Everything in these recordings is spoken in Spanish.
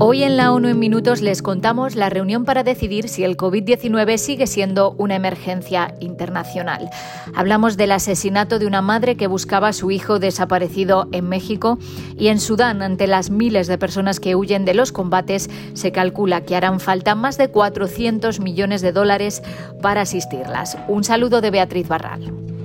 Hoy en la ONU en Minutos les contamos la reunión para decidir si el COVID-19 sigue siendo una emergencia internacional. Hablamos del asesinato de una madre que buscaba a su hijo desaparecido en México y en Sudán, ante las miles de personas que huyen de los combates, se calcula que harán falta más de 400 millones de dólares para asistirlas. Un saludo de Beatriz Barral.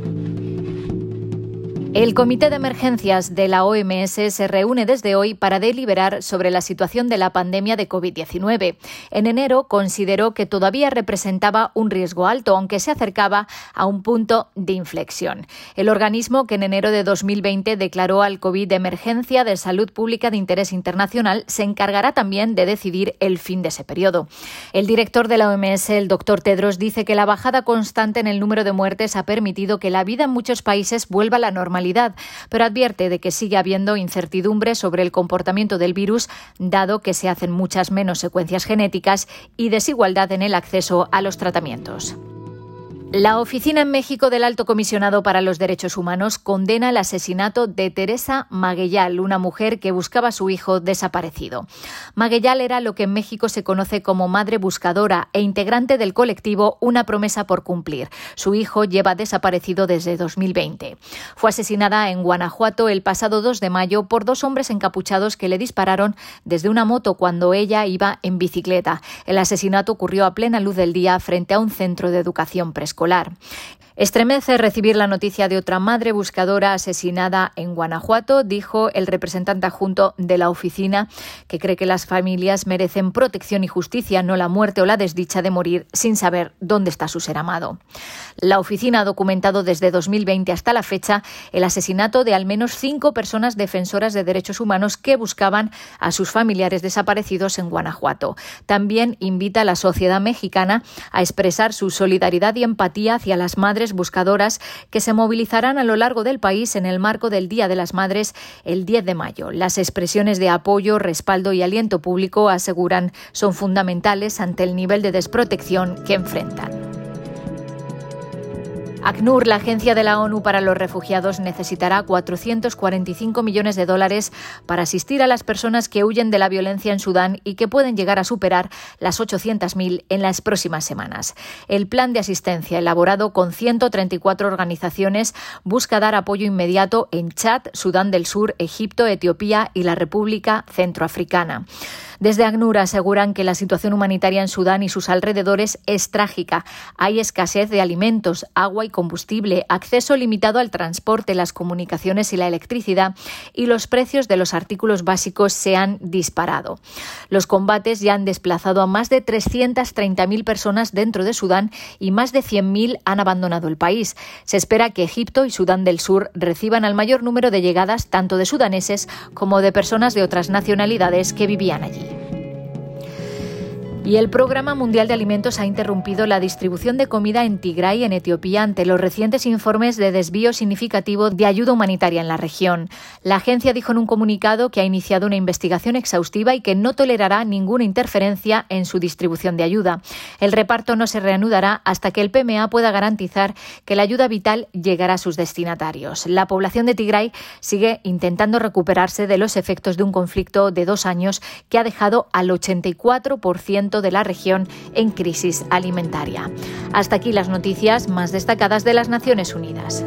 El Comité de Emergencias de la OMS se reúne desde hoy para deliberar sobre la situación de la pandemia de COVID-19. En enero consideró que todavía representaba un riesgo alto, aunque se acercaba a un punto de inflexión. El organismo que en enero de 2020 declaró al COVID de emergencia de salud pública de interés internacional se encargará también de decidir el fin de ese periodo. El director de la OMS, el doctor Tedros, dice que la bajada constante en el número de muertes ha permitido que la vida en muchos países vuelva a la normalidad pero advierte de que sigue habiendo incertidumbre sobre el comportamiento del virus, dado que se hacen muchas menos secuencias genéticas y desigualdad en el acceso a los tratamientos. La Oficina en México del Alto Comisionado para los Derechos Humanos condena el asesinato de Teresa Maguellal, una mujer que buscaba a su hijo desaparecido. Maguellal era lo que en México se conoce como madre buscadora e integrante del colectivo Una promesa por cumplir. Su hijo lleva desaparecido desde 2020. Fue asesinada en Guanajuato el pasado 2 de mayo por dos hombres encapuchados que le dispararon desde una moto cuando ella iba en bicicleta. El asesinato ocurrió a plena luz del día frente a un centro de educación preescolar escolar. Estremece recibir la noticia de otra madre buscadora asesinada en Guanajuato, dijo el representante adjunto de la oficina, que cree que las familias merecen protección y justicia, no la muerte o la desdicha de morir sin saber dónde está su ser amado. La oficina ha documentado desde 2020 hasta la fecha el asesinato de al menos cinco personas defensoras de derechos humanos que buscaban a sus familiares desaparecidos en Guanajuato. También invita a la sociedad mexicana a expresar su solidaridad y empatía hacia las madres buscadoras que se movilizarán a lo largo del país en el marco del Día de las Madres el 10 de mayo. Las expresiones de apoyo, respaldo y aliento público aseguran son fundamentales ante el nivel de desprotección que enfrentan. ACNUR, la Agencia de la ONU para los Refugiados, necesitará 445 millones de dólares para asistir a las personas que huyen de la violencia en Sudán y que pueden llegar a superar las 800.000 en las próximas semanas. El plan de asistencia, elaborado con 134 organizaciones, busca dar apoyo inmediato en Chad, Sudán del Sur, Egipto, Etiopía y la República Centroafricana. Desde ACNUR aseguran que la situación humanitaria en Sudán y sus alrededores es trágica. Hay escasez de alimentos, agua y combustible, acceso limitado al transporte, las comunicaciones y la electricidad, y los precios de los artículos básicos se han disparado. Los combates ya han desplazado a más de 330.000 personas dentro de Sudán y más de 100.000 han abandonado el país. Se espera que Egipto y Sudán del Sur reciban el mayor número de llegadas tanto de sudaneses como de personas de otras nacionalidades que vivían allí. Y el Programa Mundial de Alimentos ha interrumpido la distribución de comida en Tigray, en Etiopía, ante los recientes informes de desvío significativo de ayuda humanitaria en la región. La agencia dijo en un comunicado que ha iniciado una investigación exhaustiva y que no tolerará ninguna interferencia en su distribución de ayuda. El reparto no se reanudará hasta que el PMA pueda garantizar que la ayuda vital llegará a sus destinatarios. La población de Tigray sigue intentando recuperarse de los efectos de un conflicto de dos años que ha dejado al 84% de la región en crisis alimentaria. Hasta aquí las noticias más destacadas de las Naciones Unidas.